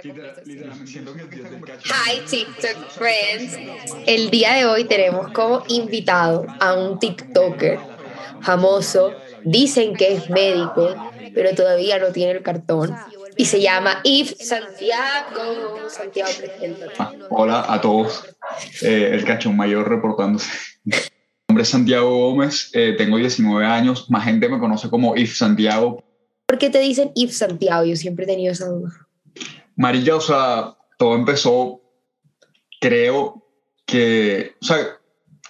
Hi TikTok friends. El día de hoy tenemos como invitado a un TikToker famoso. Dicen que es médico, pero todavía no tiene el cartón. Y se llama Yves Santiago. Santiago, ah, hola a todos. Eh, el cachón mayor reportándose. Mi nombre es Santiago Gómez, eh, tengo 19 años. Más gente me conoce como Yves Santiago. ¿Por qué te dicen Yves Santiago? Yo siempre he tenido esa duda. Marilla, o sea, todo empezó, creo que, o sea,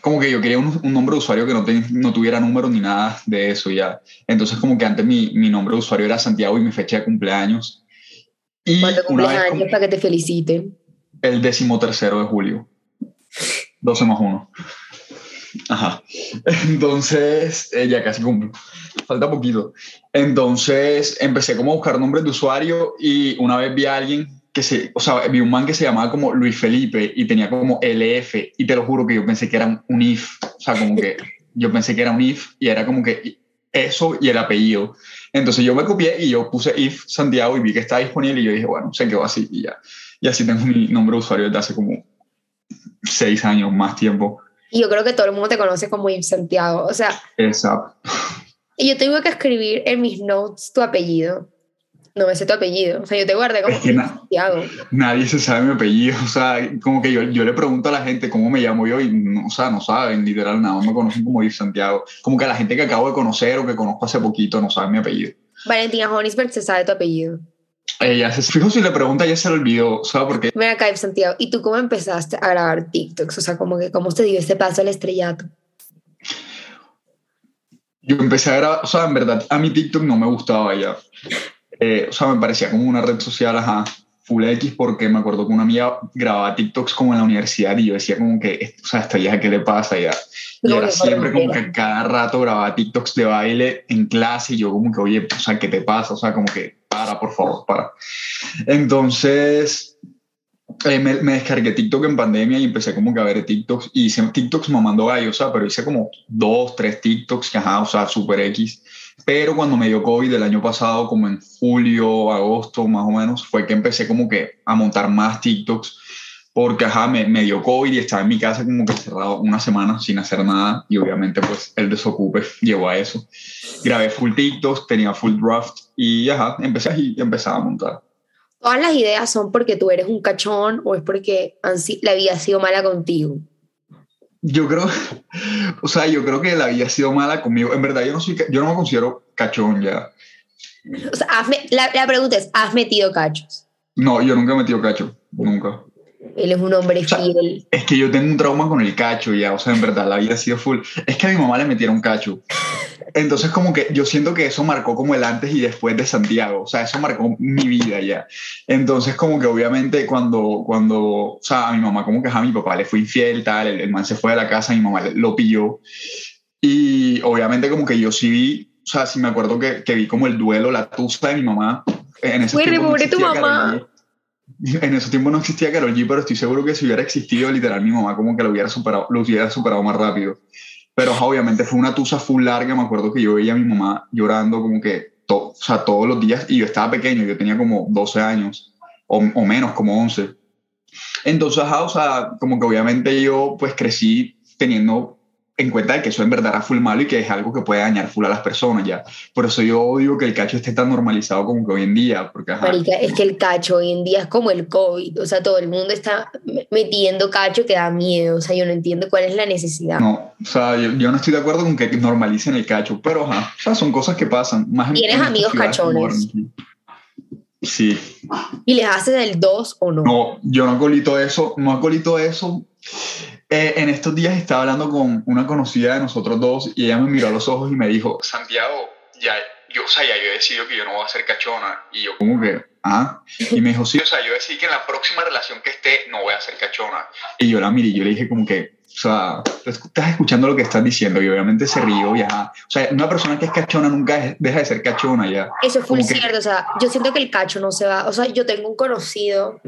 como que yo quería un, nombre de usuario que no, no tuviera número ni nada de eso ya. Entonces como que antes mi, mi, nombre de usuario era Santiago y mi fecha de cumpleaños. Y ¿Cuándo cumples años para que te feliciten? El décimo tercero de julio. 12 más 1. Ajá. Entonces, eh, ya casi cumplo. Falta poquito. Entonces, empecé como a buscar nombres de usuario y una vez vi a alguien que se, o sea, vi un man que se llamaba como Luis Felipe y tenía como LF y te lo juro que yo pensé que era un IF, o sea, como que yo pensé que era un IF y era como que eso y el apellido. Entonces yo me copié y yo puse IF Santiago y vi que estaba disponible y yo dije, bueno, se quedó así y ya. Y así tengo mi nombre de usuario desde hace como seis años, más tiempo. Y yo creo que todo el mundo te conoce como Yves Santiago. O sea. Exacto. Y yo tengo que escribir en mis notes tu apellido. No me sé tu apellido. O sea, yo te guardé como Santiago. Nadie se sabe mi apellido. O sea, como que yo, yo le pregunto a la gente cómo me llamo yo y, no, o sea, no saben literal nada. Me conocen como Yves Santiago. Como que la gente que acabo de conocer o que conozco hace poquito no sabe mi apellido. Valentina Honisberg se sabe tu apellido. Ella se fijo si le pregunta, ya se lo olvidó, ¿sabes por qué? Mira acá, Santiago, ¿y tú cómo empezaste a grabar TikToks? O sea, como que, ¿cómo te dio este paso al estrellato? Yo empecé a grabar, o sea, en verdad, a mi TikTok no me gustaba ya. Eh, o sea, me parecía como una red social, ajá, full X, porque me acuerdo que una amiga grababa TikToks como en la universidad y yo decía como que, o sea, esta vieja, ¿qué le pasa ya? Y era siempre como que cada rato grababa TikToks de baile en clase y yo como que, oye, o sea, ¿qué te pasa? O sea, como que para, por favor, para. Entonces, eh, me, descargué TikTok en pandemia y empecé como que a ver TikToks y hice TikToks mamando gallo, o sea, pero hice como dos, tres TikToks, que ajá, o sea, super X. Pero cuando me dio COVID el año pasado, como en julio, agosto más o menos, fue que empecé como que a montar más TikToks porque ajá, me, me, dio COVID y estaba en mi casa como que cerrado una semana sin hacer nada y obviamente pues el desocupe llevó a eso. Grabé full TikToks, tenía full draft y ajá, empecé y empezaba a montar. ¿Todas las ideas son porque tú eres un cachón o es porque la vida ha sido mala contigo? Yo creo, o sea, yo creo que la vida ha sido mala conmigo. En verdad, yo no, soy, yo no me considero cachón ya. O sea, la, la pregunta es, ¿has metido cachos? No, yo nunca he metido cacho, nunca. Él es un hombre fiel. Es que yo tengo un trauma con el cacho ya, o sea, en verdad, la vida ha sido full. Es que a mi mamá le metieron cacho. Entonces, como que yo siento que eso marcó como el antes y después de Santiago, o sea, eso marcó mi vida ya. Entonces, como que obviamente cuando, cuando, o sea, a mi mamá como que a mi papá le fue infiel, tal, el, man se fue de la casa, mi mamá lo pilló. Y obviamente como que yo sí vi, o sea, sí me acuerdo que, que vi como el duelo, la tusa de mi mamá. En ese tiempo pobre tu mamá en ese tiempo no existía Carol G, pero estoy seguro que si hubiera existido, literal, mi mamá como que lo hubiera superado, lo hubiera superado más rápido. Pero obviamente fue una tusa full larga, me acuerdo que yo veía a mi mamá llorando como que o sea, todos los días, y yo estaba pequeño, yo tenía como 12 años, o, o menos, como 11. Entonces, o sea, como que obviamente yo pues crecí teniendo en cuenta de que eso en verdad era full malo y que es algo que puede dañar full a las personas ya. Por eso yo odio que el cacho esté tan normalizado como que hoy en día. Porque, es que el cacho hoy en día es como el COVID. O sea, todo el mundo está metiendo cacho que da miedo. O sea, yo no entiendo cuál es la necesidad. No, o sea, yo, no estoy de acuerdo con que normalicen el cacho, pero ajá, o sea, son cosas que pasan. Más ¿Tienes amigos cachones? Sí. ¿Y les haces el 2 o no? No, yo no colito eso, no acolito eso eh, en estos días estaba hablando con una conocida de nosotros dos y ella me miró a los ojos y me dijo, Santiago, ya, yo, o sea, ya yo he decidido que yo no voy a ser cachona. Y yo como que, ah, y me dijo, sí, o sea, yo decidí que en la próxima relación que esté no voy a ser cachona. Y yo la miré y yo le dije como que, o sea, estás escuchando lo que estás diciendo y obviamente se rió ya. O sea, una persona que es cachona nunca deja de ser cachona ya. Eso fue cierto, o sea, yo siento que el cacho no se va, o sea, yo tengo un conocido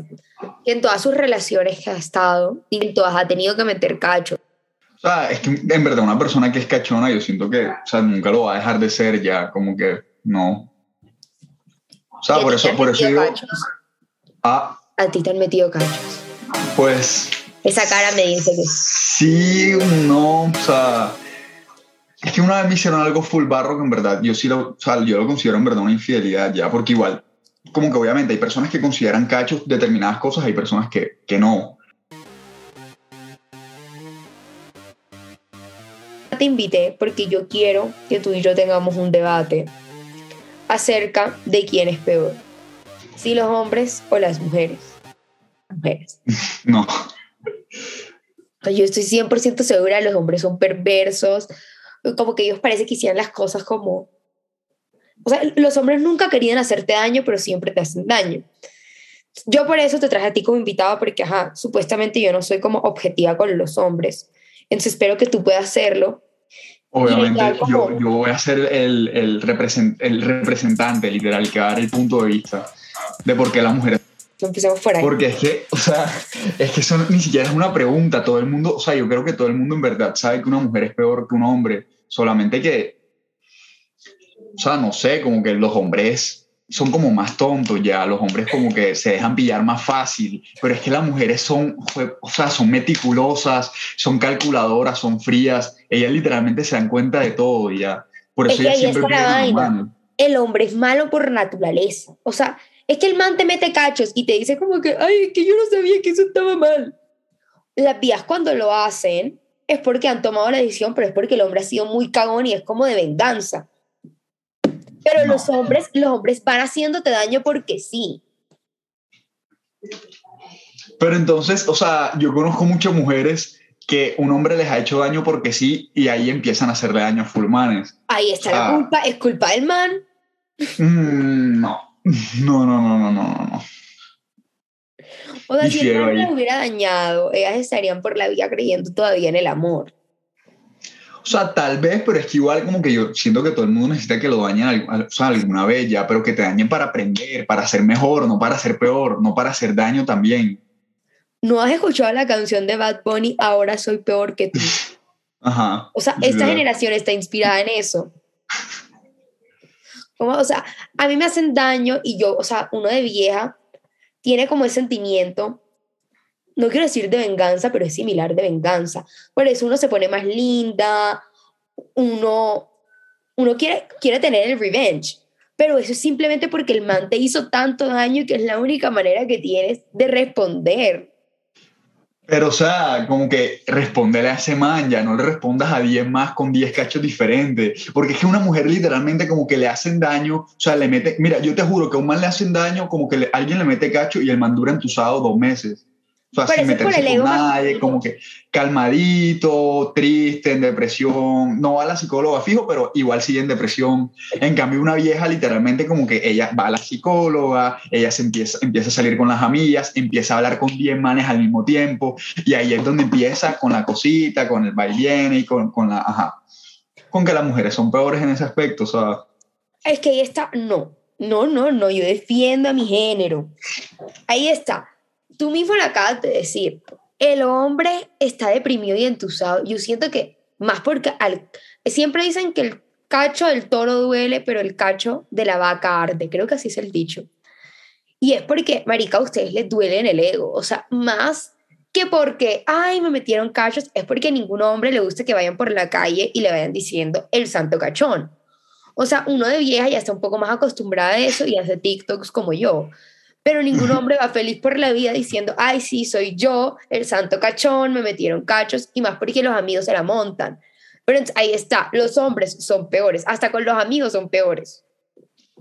que en todas sus relaciones que ha estado, y en todas ha tenido que meter cacho. O sea, es que en verdad una persona que es cachona, yo siento que, o sea, nunca lo va a dejar de ser ya, como que no. O sea, por eso, por eso yo... Ah, A ti te han metido cachos. pues Esa cara me dice que sí, no, o sea, es que una vez me hicieron algo full barro que en verdad yo sí lo, o sea, yo lo considero en verdad una infidelidad ya, porque igual, como que obviamente hay personas que consideran cachos determinadas cosas, hay personas que, que no. te invité porque yo quiero que tú y yo tengamos un debate acerca de quién es peor, si los hombres o las mujeres. Mujeres. No. Yo estoy 100% segura, los hombres son perversos, como que ellos parece que hicieran las cosas como... O sea, los hombres nunca querían hacerte daño, pero siempre te hacen daño. Yo por eso te traje a ti como invitado, porque, ajá, supuestamente yo no soy como objetiva con los hombres. Entonces espero que tú puedas hacerlo. Obviamente yo, yo voy a ser el, el, represent- el representante literal que va a dar el punto de vista de por qué las mujeres Empecemos por ahí. Porque es que, o sea, es que eso ni siquiera es una pregunta. Todo el mundo, o sea, yo creo que todo el mundo en verdad sabe que una mujer es peor que un hombre. Solamente que, o sea, no sé, como que los hombres son como más tontos ya. Los hombres como que se dejan pillar más fácil. Pero es que las mujeres son, o sea, son meticulosas, son calculadoras, son frías. Ellas literalmente se dan cuenta de todo y ya. Por Es eso que ellas siempre la vaina. el hombre es malo por naturaleza. O sea, es que el man te mete cachos y te dice como que, ay, es que yo no sabía que eso estaba mal. Las vías cuando lo hacen es porque han tomado la decisión, pero es porque el hombre ha sido muy cagón y es como de venganza. Pero No. los hombres, los hombres van haciéndote daño porque sí. Pero entonces, o sea, yo conozco muchas mujeres que un hombre les ha hecho daño porque sí y ahí empiezan a hacerle daño a fulmanes. Ahí está la culpa, es culpa del man. Mm, no. No, no, no, no, no, no. O sea, si el las hubiera dañado, ellas estarían por la vida creyendo todavía en el amor. O sea, tal vez, pero es que igual como que yo siento que todo el mundo necesita que lo dañen o sea, alguna vez ya, pero que te dañen para aprender, para ser mejor, no para ser peor, no para hacer daño también. ¿No has escuchado la canción de Bad Bunny, Ahora soy peor que tú? Ajá. O sea, esta generación está inspirada en eso. O sea, a mí me hacen daño y yo, o sea, uno de vieja tiene como ese sentimiento, no quiero decir de venganza, pero es similar de venganza. Por eso uno se pone más linda, uno, uno quiere, quiere tener el revenge, pero eso es simplemente porque el man te hizo tanto daño que es la única manera que tienes de responder. Pero, o sea, como que respondele a ese man, ya no le respondas a 10 más con 10 cachos diferentes. Porque es que una mujer literalmente como que le hacen daño, o sea, le mete, mira, yo te juro que a un man le hacen daño como que alguien le mete cacho y el man dura entusado dos meses. O sea, Pero sin es por meterse el con ego nadie, masculino. como que calmadito, triste, en depresión. No va a la psicóloga fijo, pero igual sigue en depresión. En cambio, una vieja literalmente como que ella va a la psicóloga, ella se empieza, empieza a salir con las amigas, empieza a hablar con 10 manes al mismo tiempo y ahí es donde empieza con la cosita, con el bailén y con, con la... Ajá. Con que las mujeres son peores en ese aspecto, o sea... Es que ahí está, no, no, no, no, yo defiendo a mi género. Ahí está. Tú mismo lo acabas de decir. El hombre está deprimido y entusado. Yo siento que más porque al, siempre dicen que el cacho del toro duele, pero el cacho de la vaca arde. Creo que así es el dicho. Y es porque, marica, a ustedes les duele en el ego. O sea, más que porque, ay, me metieron cachos, es porque ningún hombre le gusta que vayan por la calle y le vayan diciendo el santo cachón. O sea, uno de vieja ya está un poco más acostumbrada a eso y hace TikToks como yo. Pero ningún hombre va feliz por la vida diciendo, ay, sí, soy yo, el santo cachón, me metieron cachos, y más porque los amigos se la montan. Pero ahí está, los hombres son peores, hasta con los amigos son peores.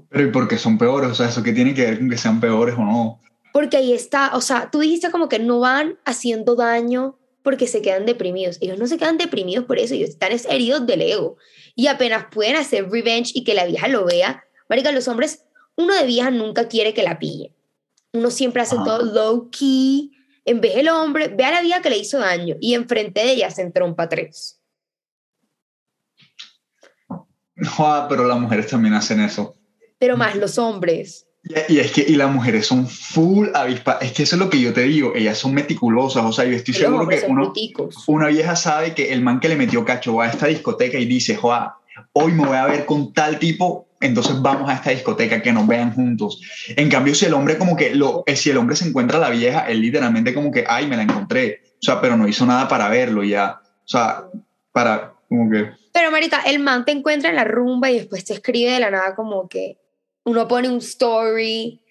Pero ¿y por qué son peores? O sea, ¿eso qué tiene que ver con que sean peores o no? Porque ahí está, o sea, tú dijiste como que no van haciendo daño porque se quedan deprimidos. Ellos no se quedan deprimidos por eso, ellos están heridos del ego. Y apenas pueden hacer revenge y que la vieja lo vea, marica, los hombres, uno de vieja nunca quiere que la pille. Uno siempre hace Ajá. todo low key. En vez el hombre, ve a la vieja que le hizo daño y enfrente de ella se entrompa tres. Joder, pero las mujeres también hacen eso. Pero más los hombres. Y, y es que y las mujeres son full avispas. Es que eso es lo que yo te digo. Ellas son meticulosas. O sea, yo estoy seguro que uno, una vieja sabe que el man que le metió cacho va a esta discoteca y dice, joa, hoy me voy a ver con tal tipo entonces vamos a esta discoteca, que nos vean juntos. En cambio, si el hombre como que, lo, eh, si el hombre se encuentra a la vieja, él literalmente como que, ay, me la encontré. O sea, pero no hizo nada para verlo ya. O sea, para, como que... Pero, Marita, el man te encuentra en la rumba y después te escribe de la nada como que uno pone un story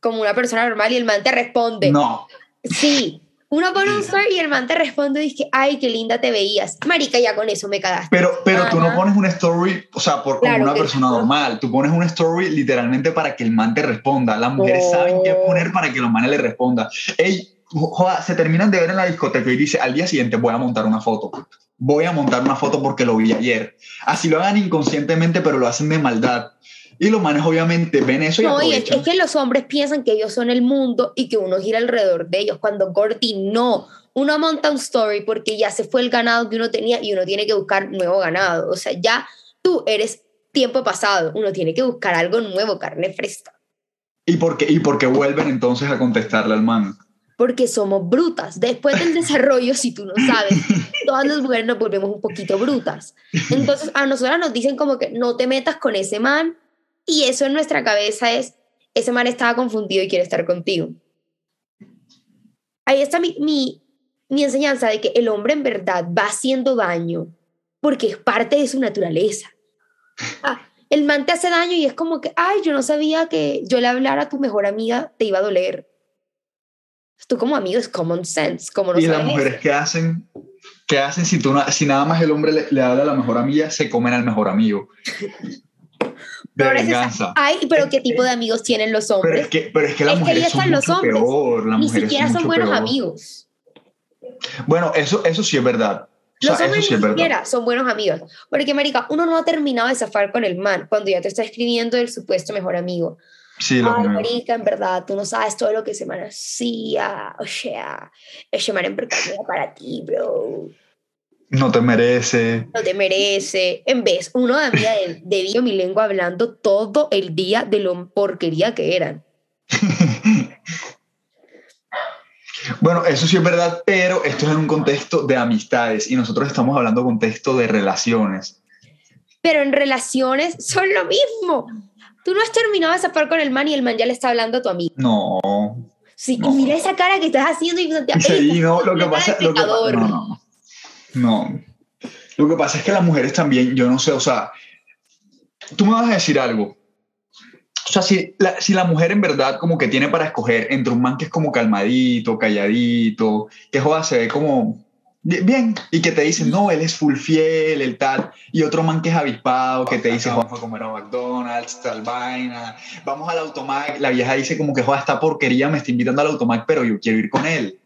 como una persona normal y el man te responde. No. Sí, uno pone un story y el man te responde y dice, ay, qué linda te veías. Marica, ya con eso me cagaste. Pero, pero tú no pones un story, o sea, por, como una persona normal. Tú pones un story literalmente para que el man te responda. Las mujeres saben qué poner para que los manes le respondan. Ey, joda, se terminan de ver en la discoteca y dice, al día siguiente voy a montar una foto. Voy a montar una foto porque lo vi ayer. Así lo hagan inconscientemente, pero lo hacen de maldad. Y los manes obviamente ven eso y No, es, que los hombres piensan que ellos son el mundo y que uno gira alrededor de ellos, cuando Gordy no. Uno monta un story porque ya se fue el ganado que uno tenía y uno tiene que buscar nuevo ganado. O sea, ya tú eres tiempo pasado, uno tiene que buscar algo nuevo, carne fresca. ¿Y por qué, y por qué vuelven entonces a contestarle al man? Porque somos brutas. Después del desarrollo, si tú no sabes, todas las mujeres nos volvemos un poquito brutas. Entonces, a nosotras nos dicen como que no te metas con ese man, y eso en nuestra cabeza es, ese man estaba confundido y quiere estar contigo. Ahí está mi, mi, mi enseñanza de que el hombre en verdad va haciendo daño porque es parte de su naturaleza. Ah, el man te hace daño y es como que, ay, yo no sabía que yo le hablara a tu mejor amiga, te iba a doler. Tú como amigo es common sense. Como no y las mujeres que hacen, ¿qué hacen si, tú si nada más el hombre le, le habla a la mejor amiga, se comen al mejor amigo? De venganza. Ay, pero ¿qué tipo de amigos tienen los hombres? Pero es que, pero es que las mujeres son los hombres. peor. Las Ni siquiera son, buenos amigos. Bueno, eso, eso sí es verdad. los hombres ni siquiera son buenos amigos. Porque, marica, uno no ha terminado de zafar con el man cuando ya te está escribiendo el supuesto mejor amigo. Sí, Ay, marica, en verdad, tú no sabes todo lo que ese man hacía. O sea, ese man en verdad era para ti, bro. No te merece. No te merece. En vez, uno de mí de mi lengua hablando todo el día de lo porquería que eran. bueno, eso sí es verdad, pero esto es en un contexto de amistades y nosotros estamos hablando contexto de relaciones. Pero en relaciones son lo mismo. Tú no has terminado de zapar con el man y el man ya le está hablando a tu amigo. No. Sí, y mira esa cara que estás haciendo y sí, no, lo que pasa, lo que, no, no. No. Lo que pasa es que las mujeres también, yo no sé, o sea, tú me vas a decir algo. O sea, si la, si la mujer en verdad como que tiene para escoger entre un man que es como calmadito, calladito, que joda, se ve como bien, y que te dicen, no, él es full fiel, el tal, y otro man que es avispado, que te dice, vamos a comer a McDonald's, tal vaina, vamos al automac, la vieja dice como que, joda, esta porquería me está invitando al automac, pero yo quiero ir con él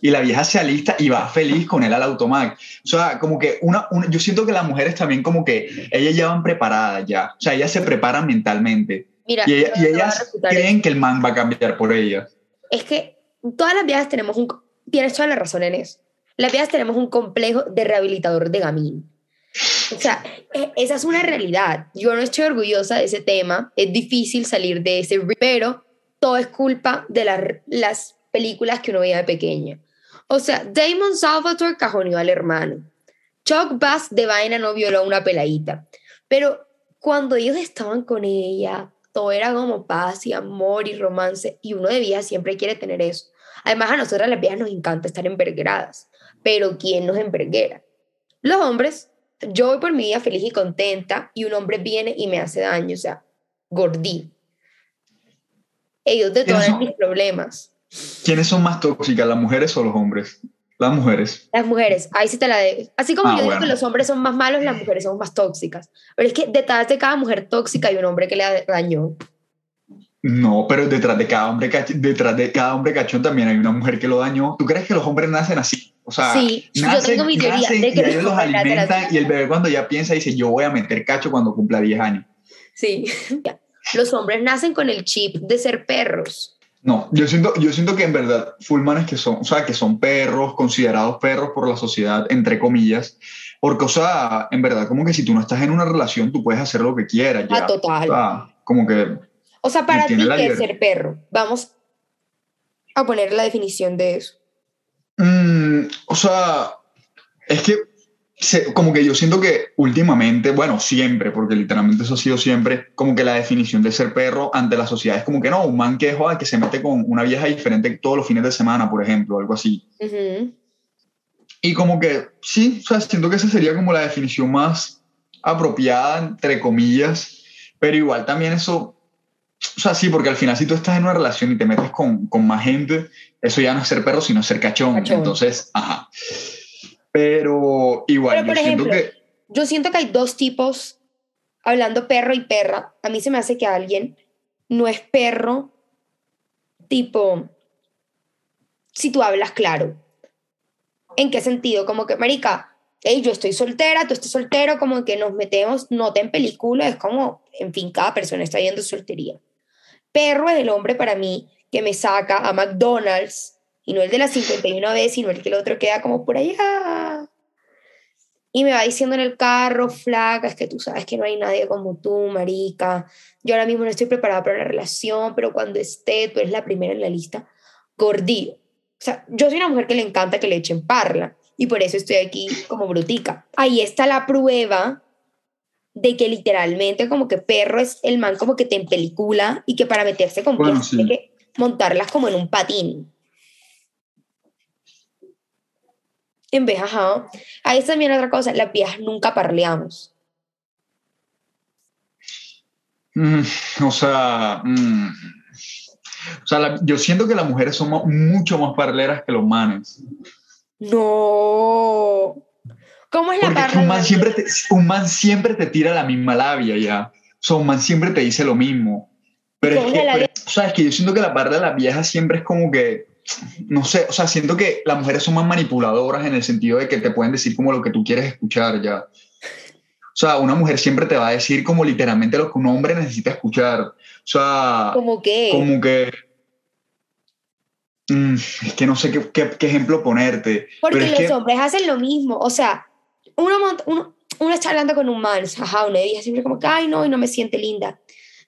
y la vieja se alista y va feliz con él al automac. O sea, como que una, yo siento que las mujeres también como que ellas ya van preparadas ya, o sea, ellas se preparan mentalmente. Mira, y, ellas creen que el man va a cambiar por ellas. Es que todas las viejas tenemos un, tienes toda la razón en eso. Las viejas tenemos un complejo de rehabilitador de gamín. O sea, e, esa es una realidad. Yo no estoy orgullosa de ese tema. Es difícil salir de ese, pero todo es culpa de las películas que uno veía de pequeña. O sea, Damon Salvatore cajoneó al hermano. Chuck Bass de vaina no violó a una peladita. Pero cuando ellos estaban con ella, todo era como paz y amor y romance. Y uno de viejas siempre quiere tener eso. Además, a nosotras las viejas nos encanta estar envergueradas. Pero ¿quién nos enverguera? Los hombres. Yo voy por mi vida feliz y contenta y un hombre viene y me hace daño. O sea, gordí. Ellos detonan mis problemas. ¿Quiénes son más tóxicas, las mujeres o los hombres? Las mujeres. Las mujeres, ahí sí te la de. Así como ah, yo digo que los hombres son más malos, las mujeres son más tóxicas. Pero es que detrás de cada mujer tóxica hay un hombre que le dañó. No, pero detrás de cada hombre detrás de cada hombre cachón también hay una mujer que lo dañó. ¿Tú crees que los hombres nacen así? O sea, sí, yo tengo mi teoría de que y ellos los alimentan y el bebé cuando ya piensa dice, "Yo voy a meter cacho cuando cumpla 10 años." Sí. Los hombres nacen con el chip de ser perros. No, yo siento, yo siento que en verdad Fullmanes que son, o sea, que son perros, considerados perros por la sociedad, entre comillas, porque, o sea, en verdad, como que si tú no estás en una relación, tú puedes hacer lo que quieras. Ya. Ah, total. O sea, como que... O sea, para ti, ¿qué es ser perro? Vamos a poner la definición de eso. Mm, o sea, es que como que yo siento que últimamente, bueno, siempre, porque literalmente eso ha sido siempre, como que la definición de ser perro ante la sociedad es como que no, un man que, joda, que se mete con una vieja diferente todos los fines de semana, por ejemplo, algo así. Y como que, sí, o sea, siento que esa sería como la definición más apropiada, entre comillas, pero igual también eso, o sea, sí, porque al final si tú estás en una relación y te metes con, con más gente, eso ya no es ser perro, sino ser cachón. Entonces, ajá. Pero igual, yo siento que... Yo siento que hay dos tipos, hablando perro y perra. A mí se me hace que alguien no es perro, tipo, si tú hablas claro. ¿En qué sentido? Como que, marica, hey, yo estoy soltera, tú estás soltero, como que nos metemos, no te en película, es como, en fin, cada persona está yendo soltería. Perro es el hombre para mí que me saca a McDonald's y no el de las 51 veces, sino el que el otro queda como por allá. Y me va diciendo en el carro, flaca, es que tú sabes que no hay nadie como tú, marica. Yo ahora mismo no estoy preparada para una relación, pero cuando esté, tú eres la primera en la lista. Gordillo. O sea, yo soy una mujer que le encanta que le echen parla. Y por eso estoy aquí como brutica. Ahí está la prueba de que literalmente como que perro es el man como que te empelicula y que para meterse con bueno, tiene que montarlas como en un patín. En vez, ajá. Ahí también otra cosa, las viejas nunca parleamos. Mm, o sea, mm, o sea yo siento que las mujeres somos mucho más parleras que los manes. No. ¿Cómo es la Porque un man, siempre te, un man siempre te tira la misma labia ya. O sea, un man siempre te dice lo mismo. Pero es que, o sea, es que yo siento que la parla de las viejas siempre es como que no sé, o sea, siento que las mujeres son más manipuladoras en el sentido de que te pueden decir como lo que tú quieres escuchar ya. O sea, una mujer siempre te va a decir como literalmente lo que un hombre necesita escuchar. O sea, ¿Como qué? Como que... Mm, es que no sé qué, qué, ejemplo ponerte. Porque los hombres hacen lo mismo. O sea, uno, uno, uno está hablando con un man, ajá, una vieja siempre como que, ay, no, y no me siente linda.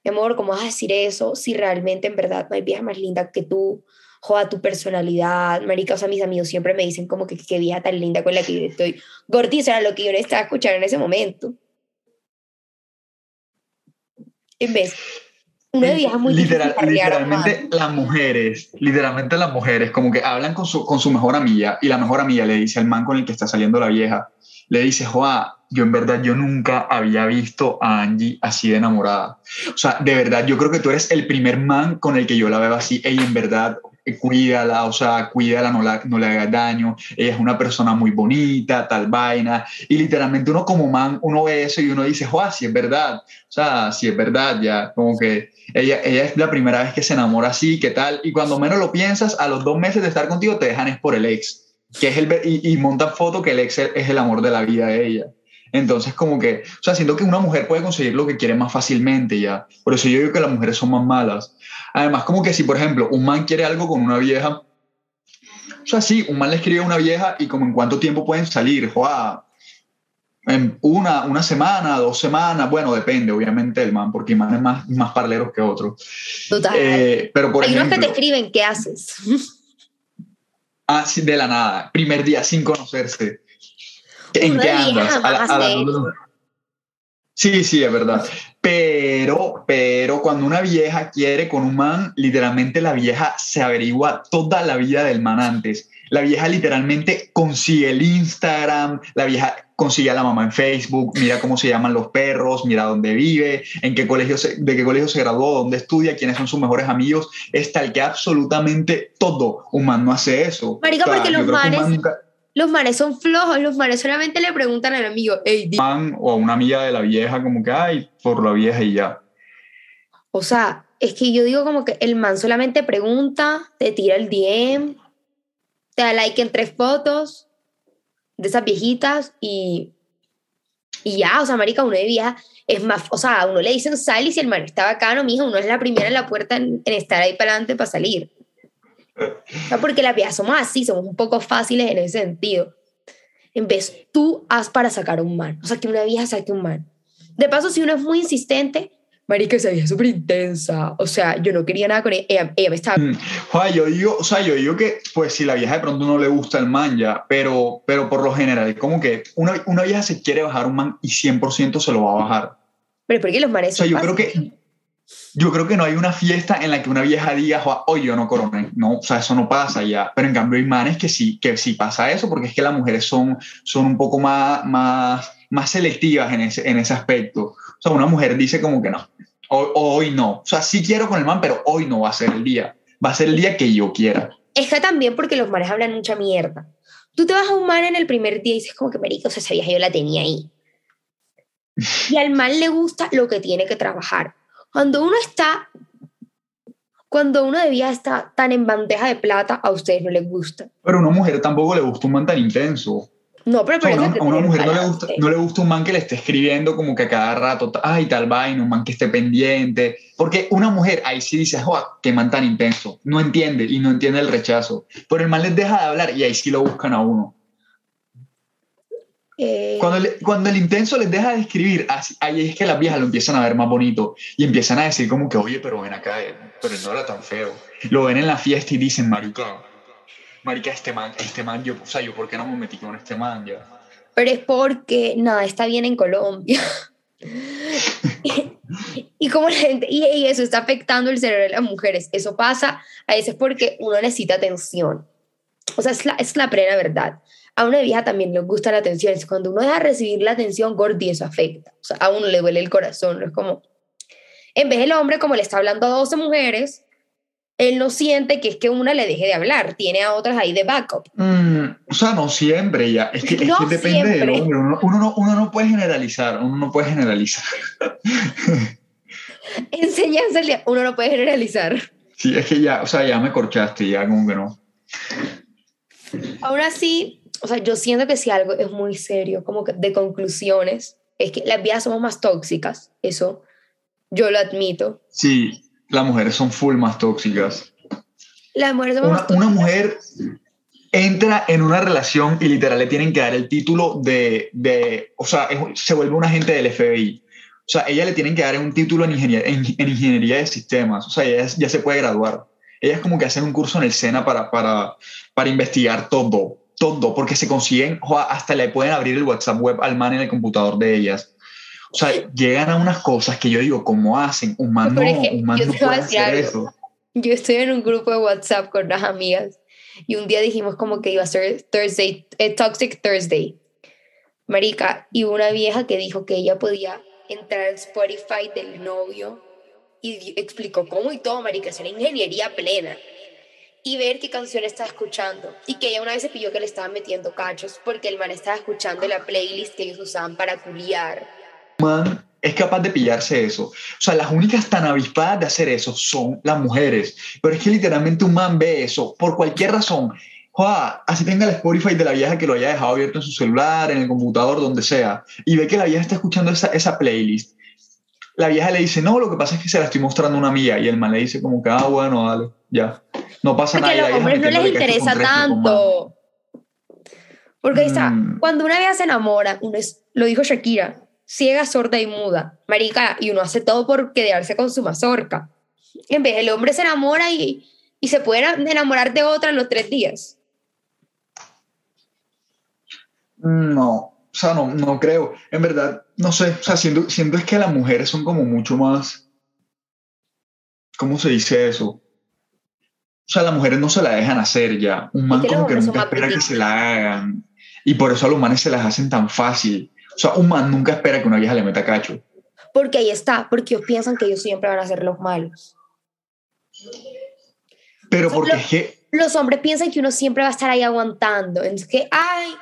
Mi amor, ¿cómo vas a decir eso si realmente en verdad no hay vieja más linda que tú? Joda tu personalidad, marica, o sea, mis amigos siempre me dicen como que qué vieja tan linda con la que yo estoy. Gordiza era lo que yo necesitaba escuchar en ese momento. En vez, una vieja muy Literal, Literalmente las mujeres, literalmente las mujeres, como que hablan con su, con su mejor amiga y la mejor amiga le dice al man con el que está saliendo la vieja, le dice, joa, yo en verdad yo nunca había visto a Angie así de enamorada. O sea, de verdad, yo creo que tú eres el primer man con el que yo la veo así. Ella en verdad, cuídala, o sea, cuídala, no, la, no le hagas daño, ella es una persona muy bonita, tal vaina, y literalmente uno como man, uno ve eso y uno dice, joa, si es verdad, o sea, si es verdad, ya, como que ella, ella es la primera vez que se enamora así, ¿qué tal? Y cuando menos lo piensas, a los dos meses de estar contigo te dejan es por el ex, que es el, y, y montan foto que el ex es el amor de la vida de ella. Entonces, como que, o sea, siento que una mujer puede conseguir lo que quiere más fácilmente ya. Por eso yo digo que las mujeres son más malas. Además, como que si, por ejemplo, un man quiere algo con una vieja, o sea, sí, un man le escribe a una vieja y como en cuánto tiempo pueden salir, Joa, en una, una semana, dos semanas, bueno, depende, obviamente, el man, porque man es más, más parleros que otros. Total. Eh, pero por Hay unos que te escriben, ¿qué haces? ah, sí, de la nada, primer día sin conocerse ¿En qué andas? Sí, sí, es verdad. Pero, pero cuando una vieja quiere con un man, literalmente la vieja se averigua toda la vida del man antes. La vieja literalmente consigue el Instagram, la vieja consigue a la mamá en Facebook, mira cómo se llaman los perros, mira dónde vive, en qué colegio de qué colegio se graduó, dónde estudia, quiénes son sus mejores amigos. Es tal que absolutamente todo. Un man no hace eso. Marica, porque los manes los manes son flojos, los manes solamente le preguntan al amigo, hey, Man o a una amiga de la vieja, como que, ay, por la vieja y ya. O sea, es que yo digo como que el man solamente pregunta, te tira el DM, te da like en tres fotos de esas viejitas y, y ya, o sea, marica, uno de vieja es más, o sea, a uno le dicen sal y si el man está bacano, mijo, uno es la primera en la puerta en, en estar ahí para adelante para salir porque las viejas somos así, somos un poco fáciles en ese sentido. En vez, tú haz para sacar un man. O sea, que una vieja saque un man. De paso, si uno es muy insistente, Marica, esa vieja es súper intensa. O sea, yo no quería nada con ella. Ella, ella me estaba... Mm. Joder, yo digo, o sea, yo digo que, pues, si la vieja de pronto no le gusta el man ya, pero, pero por lo general, como que una, una vieja se quiere bajar un man y 100% se lo va a bajar. Pero ¿por qué los manes O sea, yo creo que, yo creo que no hay una fiesta en la que una vieja diga, "Joa, hoy yo no coroné. No, o sea, eso no pasa ya. Pero en cambio hay manes que sí, que sí pasa eso, porque es que las mujeres son, son un poco más, más, más selectivas en ese, en ese aspecto. O sea, una mujer dice como que no, hoy, no. O sea, sí quiero con el man, pero hoy no va a ser el día. Va a ser el día que yo quiera. Es que también porque los manes hablan mucha mierda. Tú te vas a un man en el primer día y dices como que, marica, o sea, esa vieja yo la tenía ahí. Y al man le gusta lo que tiene que trabajar. Cuando uno está, cuando uno de vida está tan en bandeja de plata, a ustedes no les gusta. Pero a una mujer tampoco le gusta un man tan intenso. No, pero O sea, por eso una, a una mujer no le, gusta, no le gusta un man que le esté escribiendo como que a cada rato, ay, tal vaina, un man que esté pendiente. Porque una mujer ahí sí dice, joa, qué man tan intenso. No entiende y no entiende el rechazo. Pero el man les deja de hablar y ahí sí lo buscan a uno. Eh, Cuando, le- cuando el intenso les deja de escribir, así- ahí es que las viejas lo empiezan a ver más bonito y empiezan a decir como que, oye, pero ven acá, eh, pero no era tan feo. Lo ven en la fiesta y dicen, marica, marica, este man, este man, yo, o sea, yo, ¿por qué no me metí con este man ya? pero es porque nada está bien en Colombia. y como la gente, y, y eso está afectando el cerebro de las mujeres. Eso pasa a veces porque uno necesita atención. O sea, es la, es la plena verdad. A una vieja también le gusta la atención. Es cuando uno deja de recibir la atención, Gordy, eso afecta. O sea, a uno le duele el corazón. ¿no? Es como, en vez del hombre, como le está hablando a 12 mujeres, él no siente que es que una le deje de hablar. Tiene a otras ahí de backup. Mm, o sea, no siempre ya. Es que, es No que depende del siempre. hombre. Uno, uno no, uno no puede generalizar. Uno no puede generalizar. Enseñanza. Uno no puede generalizar. Sí, es que ya, o sea, ya me corchaste, ya como que no. Aún así, o sea, yo siento que si algo es muy serio, como que de conclusiones, es que las vidas somos más tóxicas. Eso yo lo admito. Sí, las mujeres son full más tóxicas. Las mujeres somos Una, más una tóxicas. mujer entra en una relación y literal le tienen que dar el título de, de o sea, es- se vuelve un agente del FBI. O sea, ella le tienen que dar un título en ingeniería, en, en ingeniería de sistemas. O sea, ella es- ya se puede graduar. Ella es como que hacen un curso en el SENA para, para, para investigar todo, todo, porque se consiguen, hasta le pueden abrir el WhatsApp web al man en el computador de ellas. O sea, llegan a unas cosas que yo digo, ¿cómo hacen? Un man no, Pero es que un man no puede hacer algo. eso. Yo estoy en un grupo de WhatsApp con unas amigas y un día dijimos como que iba a ser Thursday, eh, Toxic Thursday. Marica, y una vieja que dijo que ella podía entrar al Spotify del novio y explicó cómo y todo, marica, es una ingeniería plena. Y ver qué canción estaba escuchando. Y que ella una vez se pilló que le estaban metiendo cachos porque el man estaba escuchando la playlist que ellos usaban para culiar. man es capaz de pillarse eso. O sea, las únicas tan avispadas de hacer eso son las mujeres. Pero es que literalmente un man ve eso por cualquier razón. Joa, así tenga el Spotify de la vieja que lo haya dejado abierto en su celular, en el computador, donde sea, y ve que la vieja está escuchando esa, esa playlist. La vieja le dice, no, lo que pasa es que se la estoy mostrando a una amiga. Y el man le dice como que, ah, bueno, dale, ya. No pasa Porque a nada. y los vieja hombres no les interesa tanto. Porque ahí está, Mm. cuando una vez se enamora, uno es, lo dijo Shakira, ciega, sorda y muda, marica, y uno hace todo por quedarse con su mazorca. En vez, el hombre se enamora y, y se puede enamorar de otra en los tres días. No, o sea, no, no creo. En verdad, no sé, o sea, siento, siento es que las mujeres son como mucho más, ¿cómo se dice eso? O sea, las mujeres no se la dejan hacer ya. Un man que los como que nunca espera que se la hagan. Y por eso a los manes se las hacen tan fácil. O sea, un man nunca espera que una vieja le meta cacho. Porque ahí está, porque ellos piensan que ellos siempre van a ser los malos. Pero porque Solo- es que, Los hombres piensan que uno siempre va a estar ahí aguantando. Entonces, que, ay,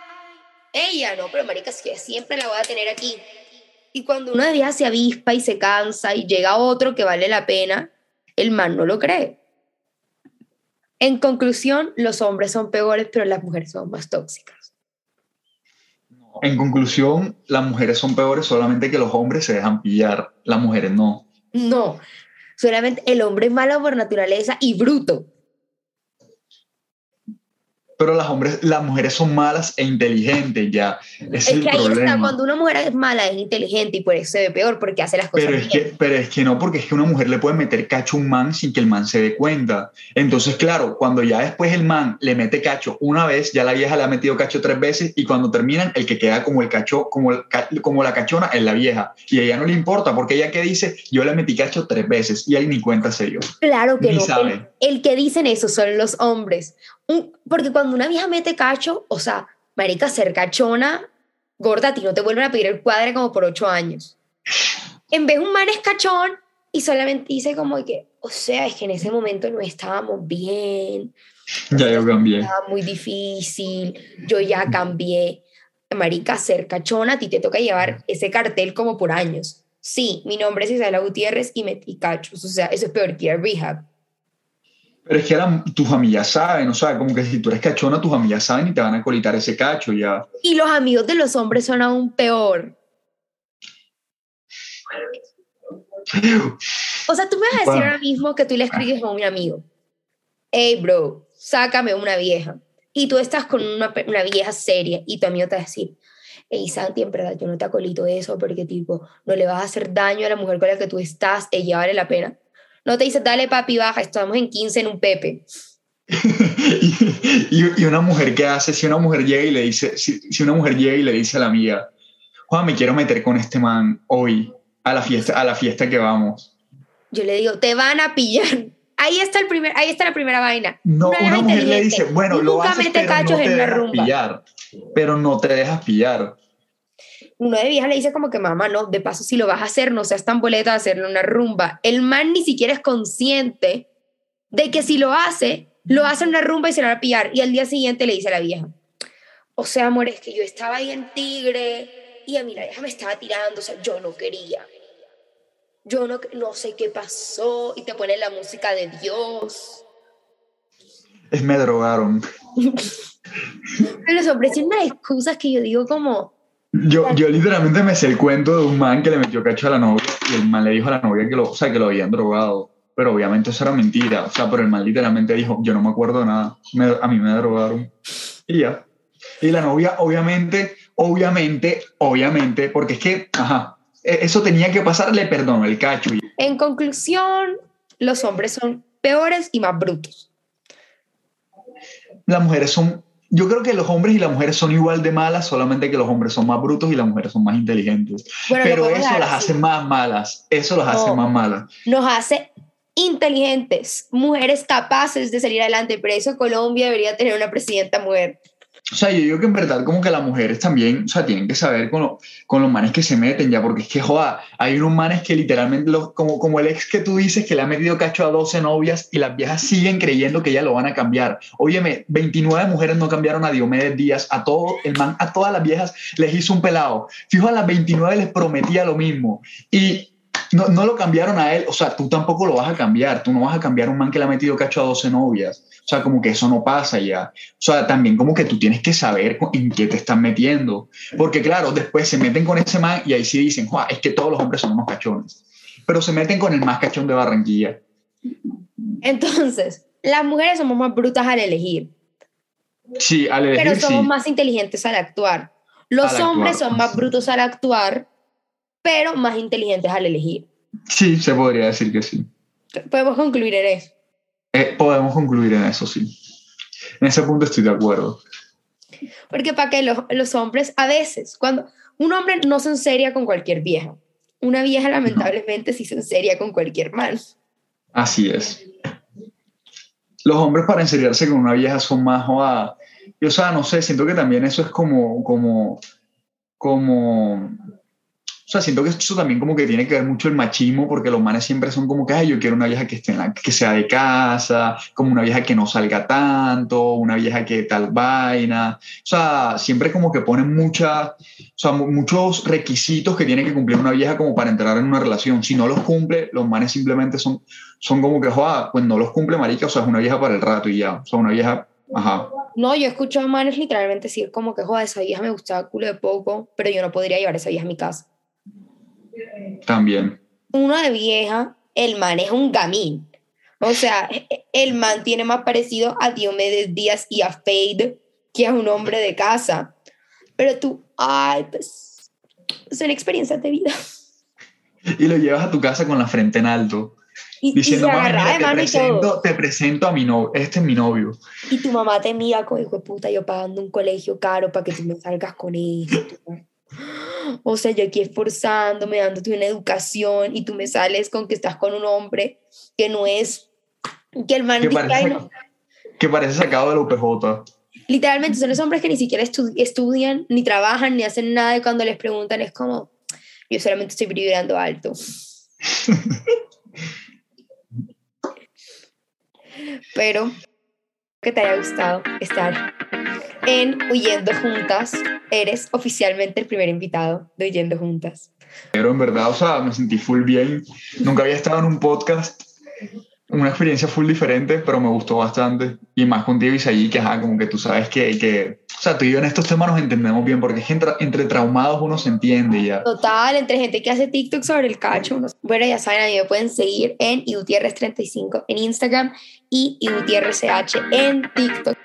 ella no, pero marica, siempre la voy a tener aquí. Y cuando una vieja se avispa y se cansa y llega otro que vale la pena, el man no lo cree. En conclusión, los hombres son peores, pero las mujeres son más tóxicas. en conclusión, las mujeres son peores solamente que los hombres se dejan pillar. Las mujeres no. No, solamente el hombre es malo por naturaleza y bruto. Pero las, hombres, las mujeres son malas e inteligentes ya. Es, Es el que ahí problema. está, cuando una mujer es mala, es inteligente y por eso se ve peor, porque hace las cosas Pero es, bien. que, pero es que no, porque es que una mujer le puede meter cacho a un man sin que el man se dé cuenta. Entonces, claro, cuando ya después el man le mete cacho una vez, ya la vieja le ha metido cacho tres veces y cuando terminan, el que queda como el cacho, como, el como la cachona es la vieja. Y a ella no le importa, porque ella que dice, yo le metí cacho tres veces y ahí ni cuenta se dio. Claro que Ni no. sabe. El, el que dicen eso son los hombres. Porque cuando una vieja mete cacho, o sea, marica, ser cachona, gorda, a ti no te vuelven a pedir el cuadre como por ocho años. En vez un man es cachón y solamente dice como que, o sea, es que en ese momento no estábamos bien, Ya yo cambié. estaba muy difícil, yo ya cambié. Marica, ser cachona, a ti te toca llevar ese cartel como por años. Sí, mi nombre es Isabela Gutiérrez y metí cachos. O sea, eso es peor que ir a rehab. Pero es que la- tus amigas saben, o sea, como que si tú eres cachona, tus amigas saben y te van a colitar ese cacho ya. Y los amigos de los hombres son aún peor. O sea, tú me vas a decir Bueno. ahora mismo que tú le escribes a un amigo, hey bro, sácame una vieja. Y tú estás con una, una vieja seria y tu amigo te va a decir, hey Santi, en verdad yo no te acolito eso porque tipo, no le vas a hacer daño a la mujer con la que tú estás, ella vale la pena. No te dice, dale papi, baja, estamos en 15 en un pepe. y, y una mujer que hace, si una mujer llega y le dice, si, si una mujer llega y le dice a la amiga, Juan, me quiero meter con este man hoy, a la fiesta, a la fiesta que vamos. Yo le digo, te van a pillar. Ahí está, el primer, ahí está la primera vaina. No, Una una, mujer le dice, bueno, lo haces, pero no te dejas pillar. Pero no te dejas pillar. Uno de vieja le dice como que mamá, no, de paso si lo vas a hacer, no seas tan boleta de hacerle una rumba. El man ni siquiera es consciente de que si lo hace, lo hace en una rumba y se lo va a pillar. Y al día siguiente le dice a la vieja, o sea, amor, es que yo estaba ahí en Tigre y a mí la vieja me estaba tirando, o sea, yo no quería. Yo no, no sé qué pasó y te pone la música de Dios. Es me drogaron. Pero los tienen unas excusas que yo digo como, Yo, yo literalmente me sé el cuento de un man que le metió cacho a la novia y el man le dijo a la novia que lo, o sea, que lo habían drogado. Pero obviamente eso era mentira. O sea, pero el man literalmente dijo, yo no me acuerdo de nada. Me- a mí me drogaron. Y ya. Y la novia, obviamente, obviamente, obviamente, porque es que, ajá, e- eso tenía que pasar, le perdonó el cacho. Y en conclusión, los hombres son peores y más brutos. las mujeres son, yo creo que los hombres y las mujeres son igual de malas, solamente que los hombres son más brutos y las mujeres son más inteligentes. Bueno, Pero eso dejar las hace más malas. Eso las hace más malas. nos hace inteligentes, mujeres capaces de salir adelante. Por eso Colombia debería tener una presidenta mujer. O sea, yo digo que en verdad como que las mujeres también, o sea, tienen que saber con, lo- con los manes que se meten ya, porque es que, joda, hay unos manes que literalmente, los, como, como el ex que tú dices que le ha metido cacho a 12 novias y las viejas siguen creyendo que ya lo van a cambiar. Óyeme, 29 mujeres no cambiaron a Diomedes Díaz, a todo, el man, a todas las viejas les hizo un pelado. Fijo, a las 29 les prometía lo mismo. Y no, no lo cambiaron a él, o sea, tú tampoco lo vas a cambiar, tú no vas a cambiar a un man que le ha metido cacho a 12 novias. O sea, como que eso no pasa ya. O sea, también como que tú tienes que saber en qué te están metiendo. Porque claro, después se meten con ese man y ahí sí dicen, "Jua, es que todos los hombres son unos cachones. Pero se meten con el más cachón de Barranquilla. Entonces, las mujeres somos más brutas al elegir, Sí, al elegir pero somos sí. más inteligentes al actuar. Los Al hombres actuar. son más brutos al actuar, pero más inteligentes al elegir. Sí, se podría decir que sí. Podemos concluir en eso. Eh, podemos concluir en eso, sí. En ese punto estoy de acuerdo. Porque para que los, los hombres, a veces, cuando un hombre no se enseria con cualquier vieja, una vieja lamentablemente sí se enseria con cualquier man. Así es. Los hombres para enseriarse con una vieja son más joda. Y, o sea, no sé, siento que también eso es como, como, como, o sea, siento que eso también como que tiene que ver mucho el machismo, porque los manes siempre son como que, ay, yo quiero una vieja que esté en la, que sea de casa, como una vieja que no salga tanto, una vieja que tal vaina. O sea, siempre como que ponen muchas, o sea, mu- muchos requisitos que tiene que cumplir una vieja como para entrar en una relación. Si no los cumple, los manes simplemente son, son como que, joda, pues no los cumple, marica, o sea, es una vieja para el rato y ya. O sea, una vieja, ajá. No, yo escucho a manes literalmente decir como que, joder, esa vieja me gustaba culo de poco, pero yo no podría llevar esa vieja a mi casa. También. Uno de vieja, el man es un gamín. O sea, el man tiene más parecido a Diomedes Díaz y a Fade que a un hombre de casa. Pero tú, ay, pues son experiencias de vida. Y lo llevas a tu casa con la frente en alto. Y, diciendo, y se "Mami, agarra mira, de mano te, todo. presento, te presento a mi novio, este es mi novio. Y tu mamá te mira como hijo de puta, yo pagando un colegio caro para que tú me salgas con esto. O sea, yo aquí esforzándome, dándote una educación y tú me sales con que estás con un hombre que no es, que el man Que dice, "Ay, parece, no". que parece sacado de la UPJ. Literalmente son los hombres que ni siquiera estu- estudian, ni trabajan, ni hacen nada y cuando les preguntan es como, yo solamente estoy vibrando alto. Pero que te haya gustado estar en Huyendo Juntas. Eres oficialmente el primer invitado de Huyendo Juntas. Pero en verdad, o sea, me sentí full bien. Nunca había estado en un podcast. Una experiencia full diferente, pero me gustó bastante. Y más contigo, Isaí, que ajá, como que tú sabes que, que, o sea, tú y yo en estos temas nos entendemos bien, porque es entre, entre traumados uno se entiende ya. Total, entre gente que hace TikTok sobre el cacho. unos- Bueno, ya saben, a mí me pueden seguir en IUTierres35 en Instagram y IUTierresCH en TikTok.